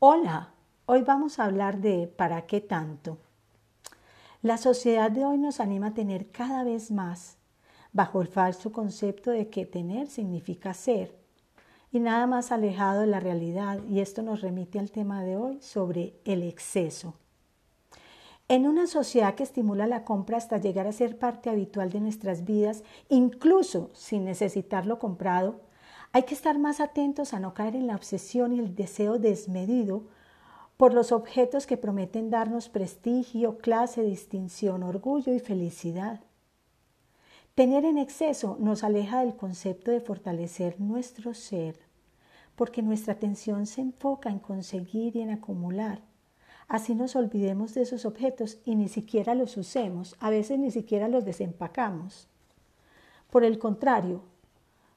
Hola, hoy vamos a hablar de ¿para qué tanto? La sociedad de hoy nos anima a tener cada vez más, bajo el falso concepto de que tener significa ser, y nada más alejado de la realidad, y esto nos remite al tema de hoy sobre el exceso. En una sociedad que estimula la compra hasta llegar a ser parte habitual de nuestras vidas, incluso sin necesitar lo comprado, hay que estar más atentos a no caer en la obsesión y el deseo desmedido por los objetos que prometen darnos prestigio, clase, distinción, orgullo y felicidad. Tener en exceso nos aleja del concepto de fortalecer nuestro ser, porque nuestra atención se enfoca en conseguir y en acumular. Así nos olvidemos de esos objetos y ni siquiera los usemos, a veces ni siquiera los desempacamos. Por el contrario,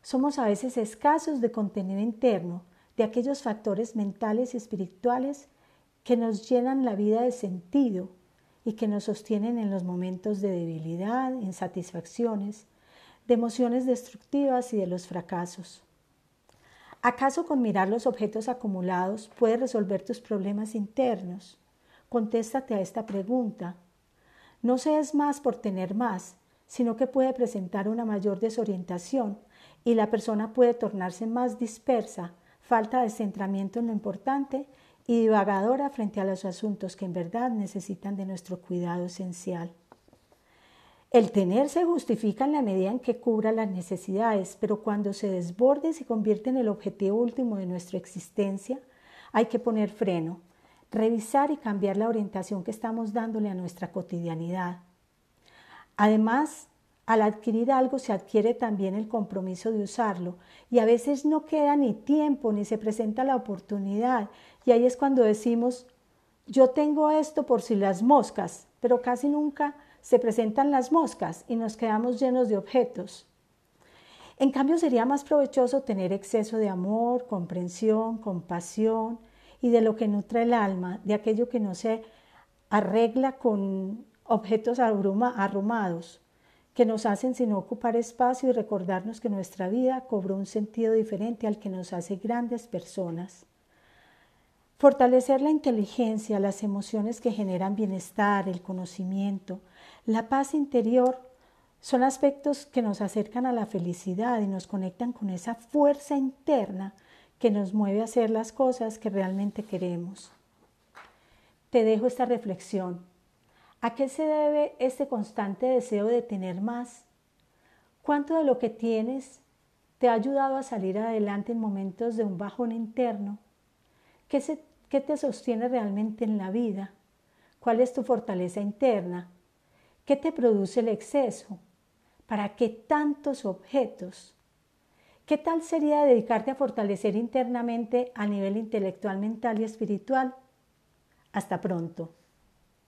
somos a veces escasos de contenido interno, de aquellos factores mentales y espirituales que nos llenan la vida de sentido y que nos sostienen en los momentos de debilidad, insatisfacciones, de emociones destructivas y de los fracasos. ¿Acaso con mirar los objetos acumulados puedes resolver tus problemas internos? Contéstate a esta pregunta. No seas más por tener más, sino que puede presentar una mayor desorientación y la persona puede tornarse más dispersa, falta de centramiento en lo importante y divagadora frente a los asuntos que en verdad necesitan de nuestro cuidado esencial. El tener se justifica en la medida en que cubra las necesidades, pero cuando se desborde y se convierte en el objetivo último de nuestra existencia, hay que poner freno, revisar y cambiar la orientación que estamos dándole a nuestra cotidianidad. Además, al adquirir algo se adquiere también el compromiso de usarlo. Y a veces no queda ni tiempo ni se presenta la oportunidad. Y ahí es cuando decimos yo tengo esto por si las moscas, pero casi nunca se presentan las moscas y nos quedamos llenos de objetos. En cambio sería más provechoso tener exceso de amor, comprensión, compasión y de lo que nutre el alma, de aquello que no se arregla con objetos arrumados que nos hacen sino ocupar espacio y recordarnos que nuestra vida cobró un sentido diferente al que nos hace grandes personas. Fortalecer la inteligencia, las emociones que generan bienestar, el conocimiento, la paz interior, son aspectos que nos acercan a la felicidad y nos conectan con esa fuerza interna que nos mueve a hacer las cosas que realmente queremos. Te dejo esta reflexión. ¿A qué se debe este constante deseo de tener más? ¿Cuánto de lo que tienes te ha ayudado a salir adelante en momentos de un bajón interno? ¿Qué, te sostiene realmente en la vida? ¿Cuál es tu fortaleza interna? ¿Qué te produce el exceso? ¿Para qué tantos objetos? ¿Qué tal sería dedicarte a fortalecer internamente a nivel intelectual, mental y espiritual? Hasta pronto.